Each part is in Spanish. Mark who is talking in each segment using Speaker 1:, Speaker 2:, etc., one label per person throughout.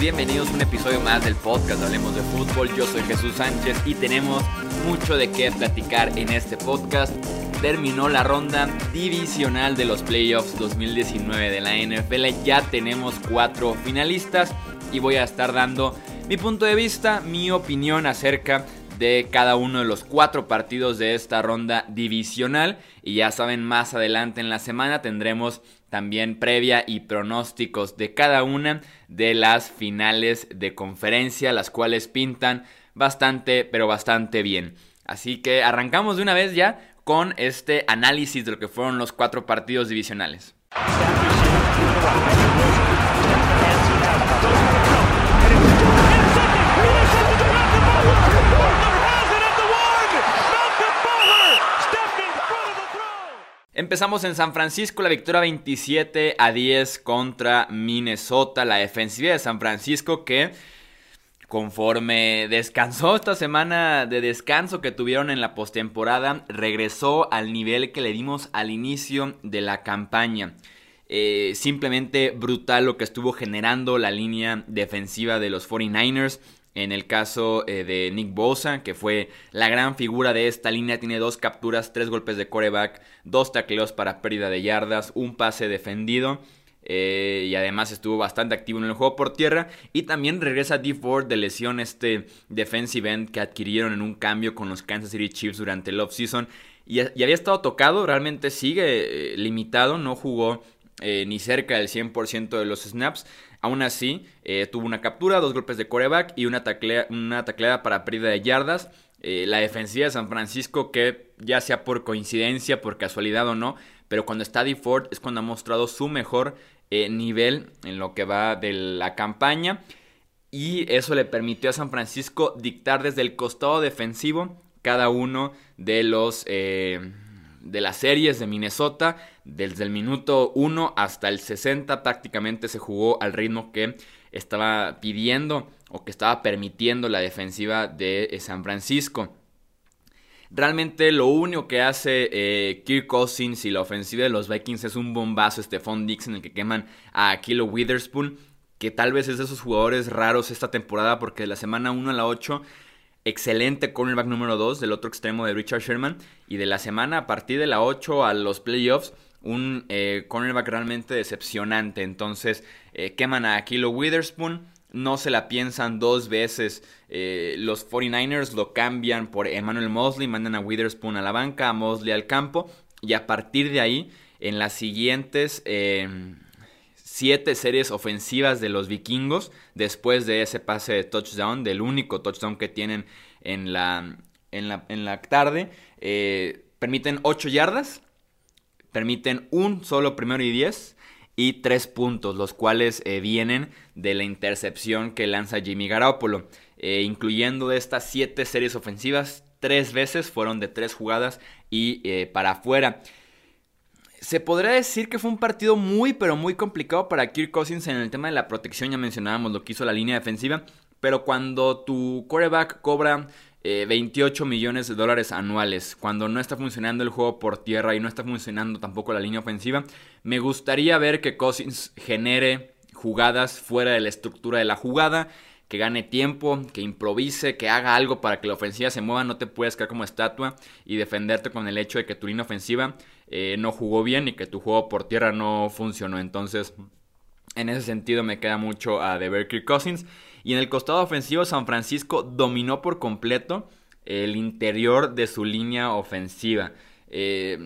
Speaker 1: Bienvenidos a un episodio más del podcast Hablemos de Fútbol. Yo soy Jesús Sánchez y tenemos mucho de qué platicar en este podcast. Terminó la ronda divisional de los playoffs 2019 de la NFL. Ya tenemos cuatro finalistas y voy a estar dando mi punto de vista, mi opinión acerca de cada uno de los cuatro partidos de esta ronda divisional. Y ya saben, más adelante en la semana tendremos también previa y pronósticos de cada una de las finales de conferencia, las cuales pintan bastante, pero bastante bien. Así que arrancamos de una vez ya con este análisis de lo que fueron los cuatro partidos divisionales. Empezamos en San Francisco, la victoria 27 a 10 contra Minnesota, la defensiva de San Francisco que conforme descansó esta semana de descanso que tuvieron en la postemporada, regresó al nivel que le dimos al inicio de la campaña. Eh, simplemente brutal lo que estuvo generando la línea defensiva de los 49ers. En el caso eh, de Nick Bosa, que fue la gran figura de esta línea, tiene dos capturas, tres golpes de coreback, dos tacleos para pérdida de yardas, un pase defendido. Eh, y además estuvo bastante activo en el juego por tierra. Y también regresa D Ford de lesión, este defensive end que adquirieron en un cambio con los Kansas City Chiefs durante el offseason. Y, y había estado tocado, realmente sigue eh, limitado, no jugó ni cerca del 100% de los snaps. Aún así, eh, tuvo una captura, dos golpes de coreback y una, tacleada para pérdida de yardas. Eh, la defensiva de San Francisco, que ya sea por coincidencia, por casualidad o no, pero cuando está D Ford es cuando ha mostrado su mejor eh, nivel en lo que va de la campaña. Y eso le permitió a San Francisco dictar desde el costado defensivo cada uno de los de las series de Minnesota, desde el minuto 1 hasta el 60 prácticamente se jugó al ritmo que estaba pidiendo o que estaba permitiendo la defensiva de San Francisco. Realmente lo único que hace eh, Kirk Cousins y la ofensiva de los Vikings es un bombazo, Stephon Dix, en el que queman a Kilo Witherspoon, que tal vez es de esos jugadores raros esta temporada porque de la semana 1 a la 8 excelente cornerback número 2 del otro extremo de Richard Sherman. Y de la semana, a partir de la 8 a los playoffs, un eh, cornerback realmente decepcionante. Entonces, eh, queman a Kilo Witherspoon. No se la piensan dos veces. Eh, los 49ers lo cambian por Emmanuel Mosley. Mandan a Witherspoon a la banca, a Mosley al campo. Y a partir de ahí, en las siguientes siete series ofensivas de los vikingos después de ese pase de touchdown, del único touchdown que tienen en la, en la, en la tarde. Eh, permiten 8 yardas, permiten un solo primero y 10 y 3 puntos, los cuales eh, vienen de la intercepción que lanza Jimmy Garoppolo. Eh, incluyendo de estas 7 series ofensivas, 3 veces fueron de 3 jugadas y para afuera. Se podría decir que fue un partido muy, pero muy complicado para Kirk Cousins en el tema de la protección. Ya mencionábamos lo que hizo la línea defensiva. Pero cuando tu quarterback cobra 28 eh, millones de dólares anuales, cuando no está funcionando el juego por tierra y no está funcionando tampoco la línea ofensiva, me gustaría ver que Cousins genere jugadas fuera de la estructura de la jugada que gane tiempo, que improvise, que haga algo para que la ofensiva se mueva, no te puedes quedar como estatua y defenderte con el hecho de que tu línea ofensiva eh, no jugó bien y que tu juego por tierra no funcionó. Entonces, en ese sentido me queda mucho a deber Kirk Cousins. Y en el costado ofensivo, San Francisco dominó por completo el interior de su línea ofensiva. Eh,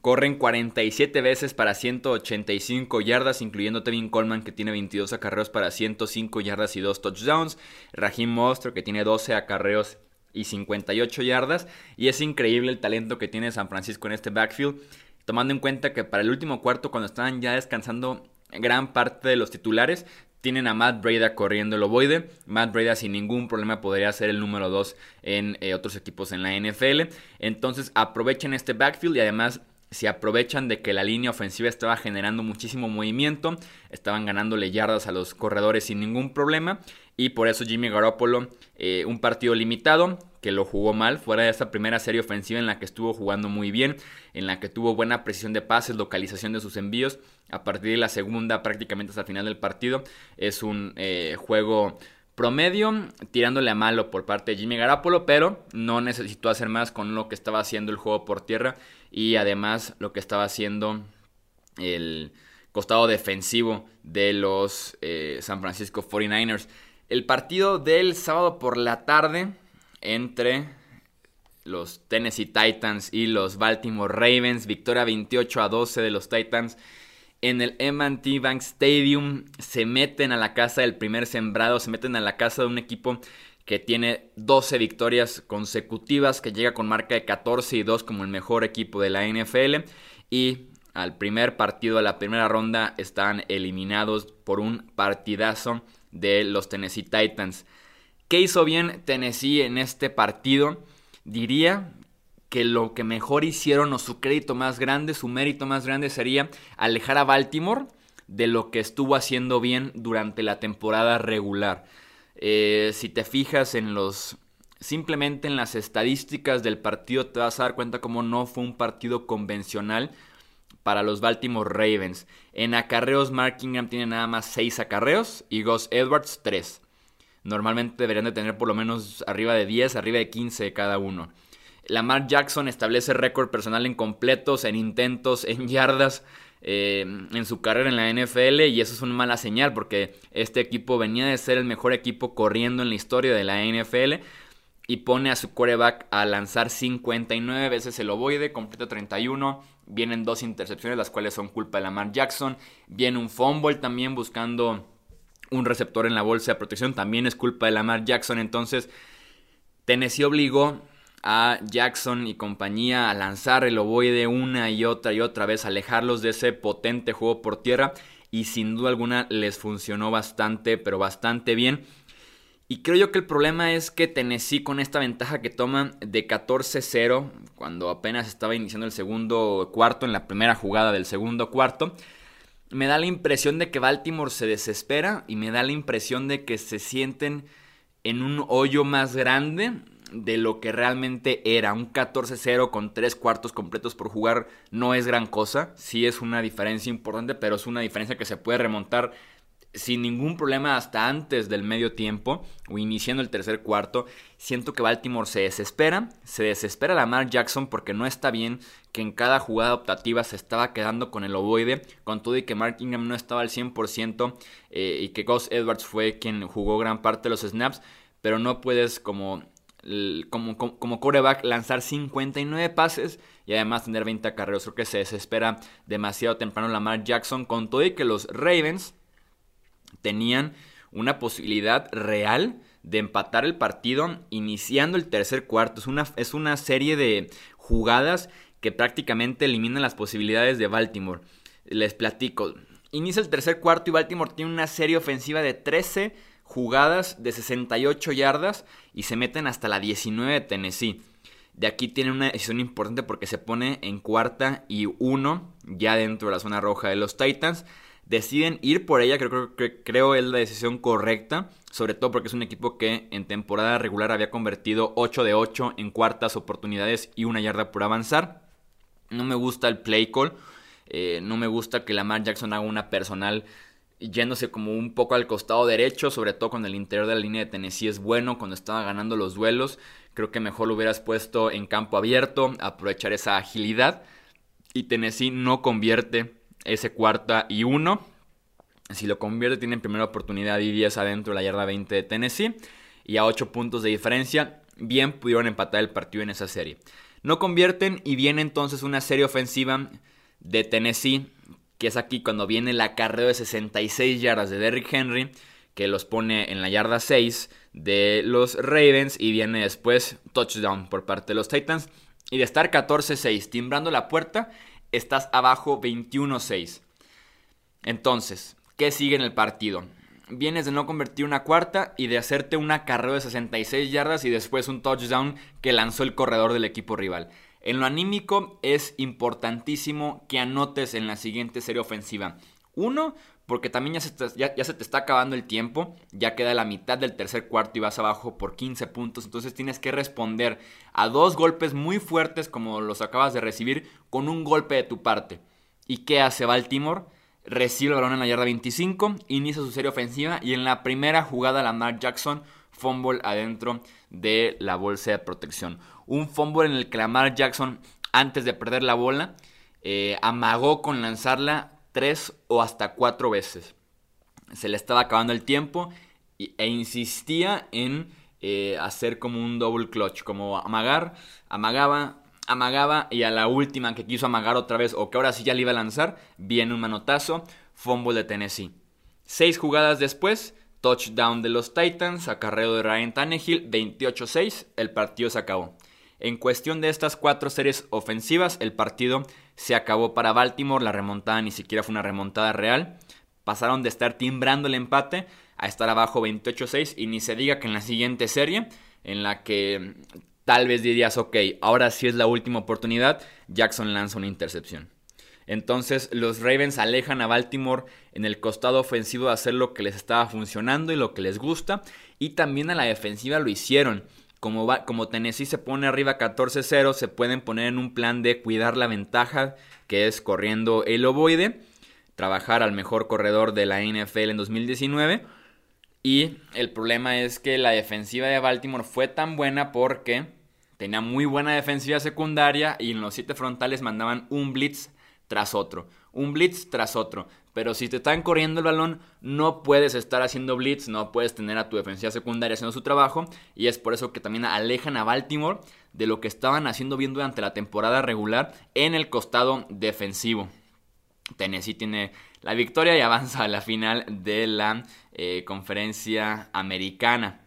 Speaker 1: corren 47 veces para 185 yardas, incluyendo Tevin Coleman que tiene 22 acarreos para 105 yardas y 2 touchdowns. Raheem Mostro que tiene 12 acarreos y 58 yardas. Y es increíble el talento que tiene San Francisco en este backfield. Tomando en cuenta que para el último cuarto, cuando estaban ya descansando gran parte de los titulares, tienen a Matt Breda corriendo el ovoide. Matt Breda sin ningún problema podría ser el número 2 en eh, otros equipos en la NFL. Entonces aprovechen este backfield y además se aprovechan de que la línea ofensiva estaba generando muchísimo movimiento. Estaban ganándole yardas a los corredores sin ningún problema. Y por eso Jimmy Garoppolo, eh, un partido limitado, que lo jugó mal, fuera de esa primera serie ofensiva en la que estuvo jugando muy bien, en la que tuvo buena precisión de pases, localización de sus envíos. A partir de la segunda, prácticamente hasta el final del partido, es un eh, juego promedio, tirándole a malo por parte de Jimmy Garapolo, pero no necesitó hacer más con lo que estaba haciendo el juego por tierra y además lo que estaba haciendo el costado defensivo de los eh, San Francisco 49ers. El partido del sábado por la tarde entre los Tennessee Titans y los Baltimore Ravens, victoria 28 a 12 de los Titans en el M&T Bank Stadium, se meten a la casa del primer sembrado, se meten a la casa de un equipo que tiene 12 victorias consecutivas, que llega con marca de 14 y 2 como el mejor equipo de la NFL y al primer partido de la primera ronda están eliminados por un partidazo de los Tennessee Titans. ¿Qué hizo bien Tennessee en este partido? Diría que lo que mejor hicieron o su crédito más grande, su mérito más grande sería alejar a Baltimore de lo que estuvo haciendo bien durante la temporada regular. Eh, si te fijas en los simplemente en las estadísticas del partido te vas a dar cuenta cómo no fue un partido convencional para los Baltimore Ravens. En acarreos, Mark Ingram tiene nada más 6 acarreos y Gus Edwards 3. Normalmente deberían de tener por lo menos arriba de 10, arriba de 15 cada uno. Lamar Jackson establece récord personal en completos, en intentos, en yardas eh, en su carrera en la NFL y eso es una mala señal porque este equipo venía de ser el mejor equipo corriendo en la historia de la NFL y pone a su quarterback a lanzar 59 veces el ovoide, completo 31. Vienen dos intercepciones, las cuales son culpa de Lamar Jackson. Viene un fumble también buscando un receptor en la bolsa de protección, también es culpa de Lamar Jackson. Entonces, Tennessee obligó a Jackson y compañía a lanzar el ovoide una y otra y otra vez, alejarlos de ese potente juego por tierra y sin duda alguna les funcionó bastante, pero bastante bien. Y creo yo que el problema es que Tennessee con esta ventaja que toma de 14-0, cuando apenas estaba iniciando el segundo cuarto, en la primera jugada del segundo cuarto, me da la impresión de que Baltimore se desespera y me da la impresión de que se sienten en un hoyo más grande de lo que realmente era. Un 14-0 con tres cuartos completos por jugar no es gran cosa, sí es una diferencia importante, pero es una diferencia que se puede remontar sin ningún problema hasta antes del medio tiempo o iniciando el tercer cuarto. Siento que Baltimore se desespera, se desespera Lamar Jackson porque no está bien que en cada jugada optativa se estaba quedando con el ovoide, con todo y que Mark Ingram no estaba al 100% eh, y que Gus Edwards fue quien jugó gran parte de los snaps, pero no puedes como como, como, como, coreback lanzar 59 pases y además tener 20 carreras. Creo que se desespera demasiado temprano Lamar Jackson con todo y que los Ravens tenían una posibilidad real de empatar el partido iniciando el tercer cuarto. Es una, es una serie de jugadas que prácticamente eliminan las posibilidades de Baltimore. Les platico. Inicia el tercer cuarto y Baltimore tiene una serie ofensiva de 13 jugadas de 68 yardas y se meten hasta la 19 de Tennessee. De aquí tiene una decisión importante porque se pone en cuarta y uno ya dentro de la zona roja de los Titans deciden ir por ella, creo que creo es la decisión correcta, sobre todo porque es un equipo que en temporada regular había convertido 8 de 8 en cuartas oportunidades y una yarda por avanzar. No me gusta el play call, eh, no me gusta que Lamar Jackson haga una personal yéndose como un poco al costado derecho, sobre todo cuando el interior de la línea de Tennessee es bueno, cuando estaba ganando los duelos. Creo que mejor lo hubieras puesto en campo abierto, aprovechar esa agilidad. Y Tennessee no convierte ese cuarta y uno. Si lo convierte, tienen primera oportunidad y 10 adentro de la yarda 20 de Tennessee. Y a 8 puntos de diferencia, bien pudieron empatar el partido en esa serie. No convierten y viene entonces una serie ofensiva de Tennessee, que es aquí cuando viene el acarreo de 66 yardas de Derrick Henry, que los pone en la yarda 6 de los Ravens y viene después touchdown por parte de los Titans. Y de estar 14-6 timbrando la puerta, estás abajo 21-6. Entonces, ¿qué sigue en el partido? Vienes de no convertir una cuarta y de hacerte un acarreo de 66 yardas y después un touchdown que lanzó el corredor del equipo rival. En lo anímico es importantísimo que anotes en la siguiente serie ofensiva. Uno, porque también ya se, te, está acabando el tiempo, ya queda la mitad del tercer cuarto y vas abajo por 15 puntos, entonces tienes que responder a dos golpes muy fuertes como los acabas de recibir con un golpe de tu parte. ¿Y qué hace Baltimore? Recibe el balón en la yarda 25, inicia su serie ofensiva y en la primera jugada Lamar Jackson fumble adentro de la bolsa de protección. Un fumble en el que Lamar Jackson antes de perder la bola eh, amagó con lanzarla tres o hasta cuatro veces. Se le estaba acabando el tiempo e insistía en eh, hacer como un double clutch, como amagar, amagaba, amagaba y a la última que quiso amagar otra vez o que ahora sí ya le iba a lanzar, viene un manotazo, fumble de Tennessee. Seis jugadas después, touchdown de los Titans, acarreo de Ryan Tannehill, 28-6, el partido se acabó. En cuestión de estas cuatro series ofensivas, el partido se acabó para Baltimore, la remontada ni siquiera fue una remontada real. Pasaron de estar timbrando el empate a estar abajo 28-6 y ni se diga que en la siguiente serie, en la que tal vez dirías, ok, ahora sí es la última oportunidad, Jackson lanza una intercepción. Entonces los Ravens alejan a Baltimore en el costado ofensivo de hacer lo que les estaba funcionando y lo que les gusta. Y también a la defensiva lo hicieron. Como, como Tennessee se pone arriba 14-0, se pueden poner en un plan de cuidar la ventaja, que es corriendo el ovoide, trabajar al mejor corredor de la NFL en 2019. Y el problema es que la defensiva de Baltimore fue tan buena porque tenía muy buena defensiva secundaria y en los siete frontales mandaban un blitz tras otro, un blitz tras otro. Pero si te están corriendo el balón, no puedes estar haciendo blitz, no puedes tener a tu defensiva secundaria haciendo su trabajo. Y es por eso que también alejan a Baltimore de lo que estaban haciendo bien durante la temporada regular en el costado defensivo. Tennessee tiene la victoria y avanza a la final de la eh, conferencia americana.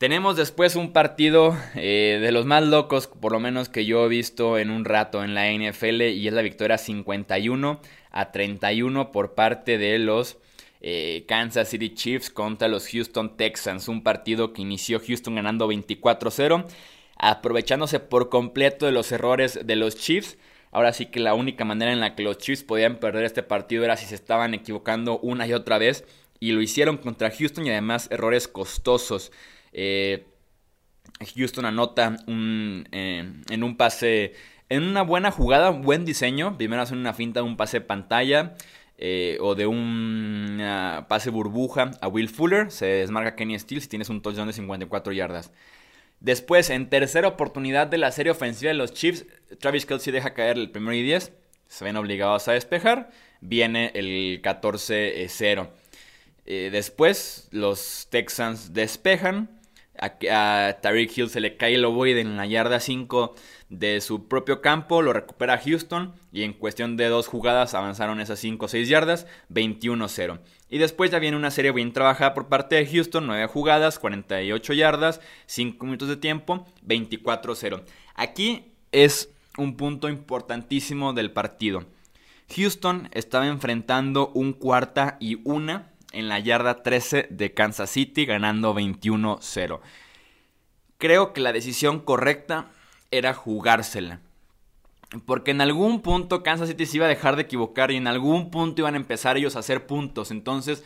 Speaker 1: Tenemos después un partido eh, de los más locos, por lo menos que yo he visto en un rato en la NFL, y es la victoria 51 a 31 por parte de los eh, Kansas City Chiefs contra los Houston Texans. Un partido que inició Houston ganando 24-0, aprovechándose por completo de los errores de los Chiefs. Ahora sí que la única manera en la que los Chiefs podían perder este partido era si se estaban equivocando una y otra vez. Y lo hicieron contra Houston y además errores costosos. Eh, Houston anota eh, en un pase, en una buena jugada, buen diseño. Primero hacen una finta de un pase pantalla eh, o de un pase burbuja a Will Fuller. Se desmarca Kenny Steele si tienes un touchdown de 54 yardas. Después, en tercera oportunidad de la serie ofensiva de los Chiefs, Travis Kelsey deja caer el primero y 10. Se ven obligados a despejar. Viene el 14-0. después, los Texans despejan a, Tariq Hill se le cae el ovoide en la yarda 5 de su propio campo, lo recupera Houston y en cuestión de dos jugadas avanzaron esas 5 o 6 yardas, 21-0. Y después ya viene una serie bien trabajada por parte de Houston, 9 jugadas, 48 yardas, 5 minutos de tiempo, 24-0. Aquí es un punto importantísimo del partido. Houston estaba enfrentando un cuarta y una en la yarda 13 de Kansas City, ganando 21-0. Creo que la decisión correcta era jugársela. Porque en algún punto Kansas City se iba a dejar de equivocar y en algún punto iban a empezar ellos a hacer puntos. Entonces,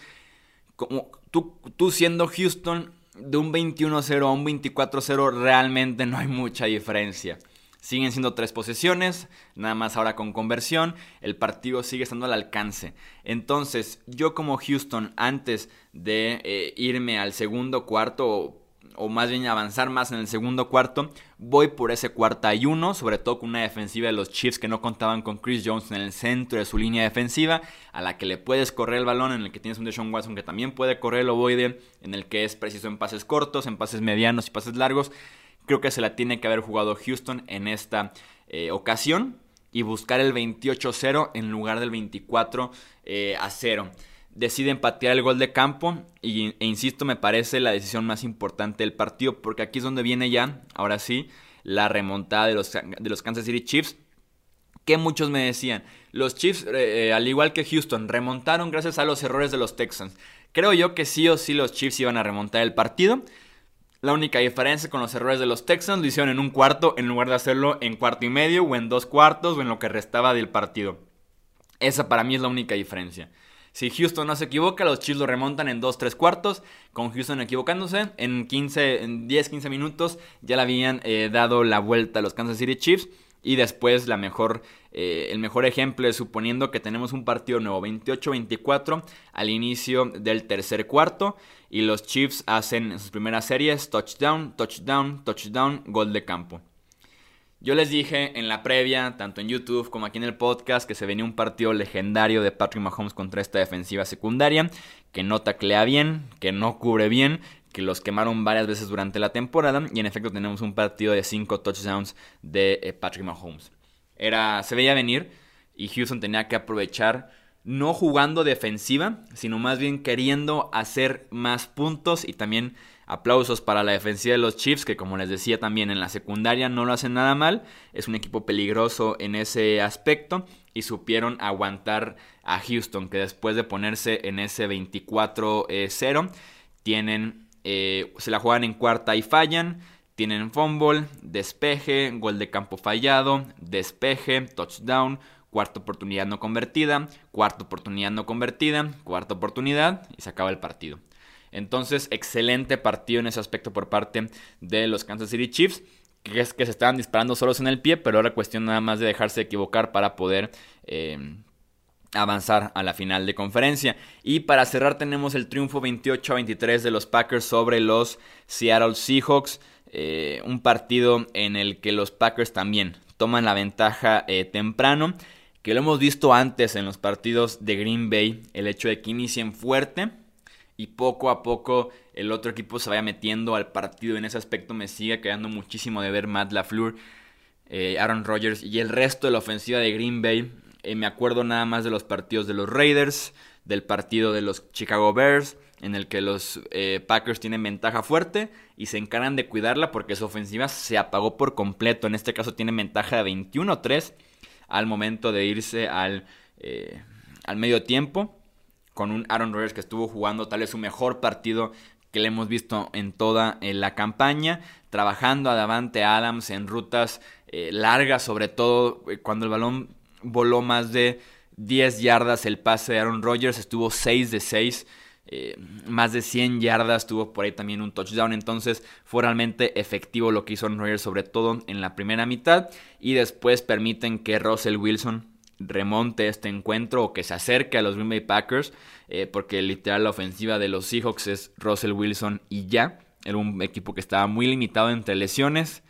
Speaker 1: como tú, tú siendo Houston, de un 21-0 a un 24-0 realmente no hay mucha diferencia. Siguen siendo tres posesiones, nada más ahora con conversión, el partido sigue estando al alcance. Entonces, yo como Houston, antes de eh, irme al segundo cuarto, o, más bien avanzar más en el segundo cuarto, voy por ese cuarta y uno, sobre todo con una defensiva de los Chiefs que no contaban con Chris Jones en el centro de su línea defensiva, a la que le puedes correr el balón, en el que tienes un Deshaun Watson que también puede correr el ovoide, en el que es preciso en pases cortos, en pases medianos y pases largos. Creo que se la tiene que haber jugado Houston en esta eh, ocasión y buscar el 28-0 en lugar del 24 eh, a 0. Deciden patear el gol de campo y, e insisto, me parece la decisión más importante del partido porque aquí es donde viene ya, ahora sí, la remontada de los, de los Kansas City Chiefs. Que muchos me decían, los Chiefs, eh, al igual que Houston, remontaron gracias a los errores de los Texans. Creo yo que sí o sí los Chiefs iban a remontar el partido. La única diferencia con los errores de los Texans lo hicieron en un cuarto en lugar de hacerlo en cuarto y medio o en dos cuartos o en lo que restaba del partido. Esa para mí es la única diferencia. Si Houston no se equivoca, los Chiefs lo remontan en 2-3 cuartos. Con Houston equivocándose, en 15, en 10-15 minutos ya le habían eh, dado la vuelta a los Kansas City Chiefs. Y después la mejor, eh, el mejor ejemplo es suponiendo que tenemos un partido nuevo, 28-24 al inicio del tercer cuarto. Y los Chiefs hacen en sus primeras series touchdown, touchdown, touchdown, gol de campo. Yo les dije en la previa, tanto en YouTube como aquí en el podcast, que se venía un partido legendario de Patrick Mahomes contra esta defensiva secundaria, que no taclea bien, que no cubre bien, que los quemaron varias veces durante la temporada y en efecto tenemos un partido de 5 touchdowns de eh, Patrick Mahomes. Era, se veía venir y Houston tenía que aprovechar no jugando defensiva, sino más bien queriendo hacer más puntos y también Aplausos para la defensiva de los Chiefs, que como les decía también en la secundaria no lo hacen nada mal. Es un equipo peligroso en ese aspecto y supieron aguantar a Houston, que después de ponerse en ese 24-0, tienen, eh, se la juegan en cuarta y fallan. Tienen fumble, despeje, gol de campo fallado, despeje, touchdown, cuarta oportunidad no convertida, cuarta oportunidad no convertida, cuarta oportunidad y se acaba el partido. Entonces, excelente partido en ese aspecto por parte de los Kansas City Chiefs. Que es que se estaban disparando solos en el pie, pero ahora cuestión nada más de dejarse equivocar para poder eh, avanzar a la final de conferencia. Y para cerrar tenemos el triunfo 28 a 23 de los Packers sobre los Seattle Seahawks. Eh, un partido en el que los Packers también toman la ventaja eh, temprano. Que lo hemos visto antes en los partidos de Green Bay. El hecho de que inicien fuerte y poco a poco el otro equipo se vaya metiendo al partido. En ese aspecto me sigue quedando muchísimo de ver Matt LaFleur, eh, Aaron Rodgers y el resto de la ofensiva de Green Bay. Eh, me acuerdo nada más de los partidos de los Raiders, del partido de los Chicago Bears, en el que los eh, Packers tienen ventaja fuerte y se encargan de cuidarla porque su ofensiva se apagó por completo. En este caso tienen ventaja de 21-3 al momento de irse al, al medio tiempo con un Aaron Rodgers que estuvo jugando tal vez su mejor partido que le hemos visto en toda eh, la campaña, trabajando a Adams en rutas eh, largas, sobre todo eh, cuando el balón voló más de 10 yardas el pase de Aaron Rodgers, estuvo 6 de 6. más de 100 yardas, tuvo por ahí también un touchdown, entonces fue realmente efectivo lo que hizo Aaron Rodgers, sobre todo en la primera mitad, y después permiten que Russell Wilson remonte este encuentro o que se acerque a los Green Bay Packers, eh, porque literal la ofensiva de los Seahawks es Russell Wilson y ya. Era un equipo que estaba muy limitado entre lesiones,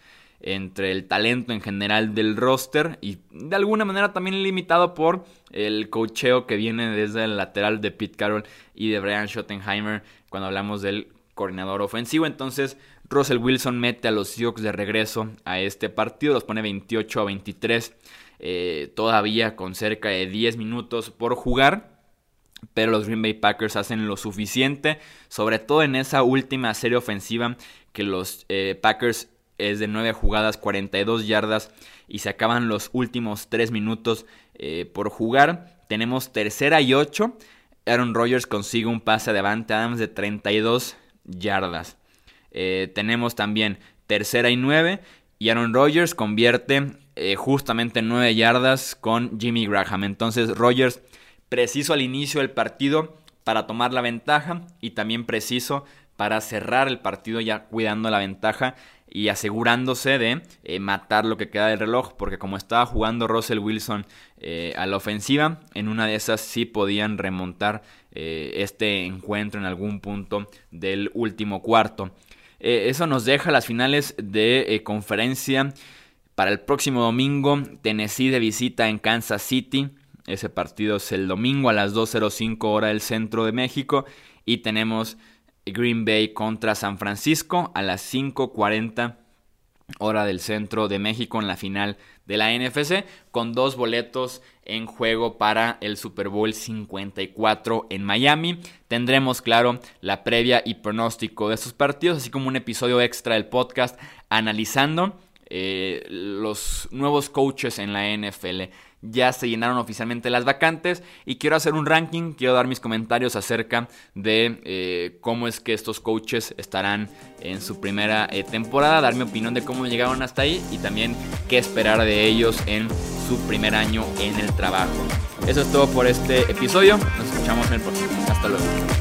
Speaker 1: entre el talento en general del roster y de alguna manera también limitado por el cocheo que viene desde el lateral de Pete Carroll y de Brian Schottenheimer cuando hablamos del coordinador ofensivo. Entonces, Russell Wilson mete a los Seahawks de regreso a este partido, los pone 28 a 23 eh, todavía con cerca de 10 minutos por jugar. Pero los Green Bay Packers hacen lo suficiente, sobre todo en esa última serie ofensiva que los eh, Packers es de 9 jugadas, 42 yardas y se acaban los últimos 3 minutos eh, por jugar. Tenemos tercera y 8. Aaron Rodgers consigue un pase adelante Adams de 32 yardas. tenemos también tercera y 9 y Aaron Rodgers convierte eh, justamente 9 yardas con Jimmy Graham. Entonces Rogers preciso al inicio del partido para tomar la ventaja y también preciso para cerrar el partido ya cuidando la ventaja y asegurándose de eh, matar lo que queda del reloj, porque como estaba jugando Russell Wilson eh, a la ofensiva, en una de esas sí podían remontar este encuentro en algún punto del último cuarto. eso nos deja las finales de conferencia para el próximo domingo, Tennessee de visita en Kansas City. Ese partido es el domingo a las 2.05 hora del centro de México. Y tenemos Green Bay contra San Francisco a las 5.40 hora del centro de México en la final de la NFC. Con dos boletos en juego para el Super Bowl 54 en Miami. Tendremos, claro, la previa y pronóstico de estos partidos, así como un episodio extra del podcast analizando eh, los nuevos coaches en la NFL. Ya se llenaron oficialmente las vacantes y quiero hacer un ranking, quiero dar mis comentarios acerca de eh, cómo es que estos coaches estarán en su primera eh, temporada, dar mi opinión de cómo llegaron hasta ahí y también qué esperar de ellos en su primer año en el trabajo. Eso es todo por este episodio, nos escuchamos en el próximo. Hasta luego.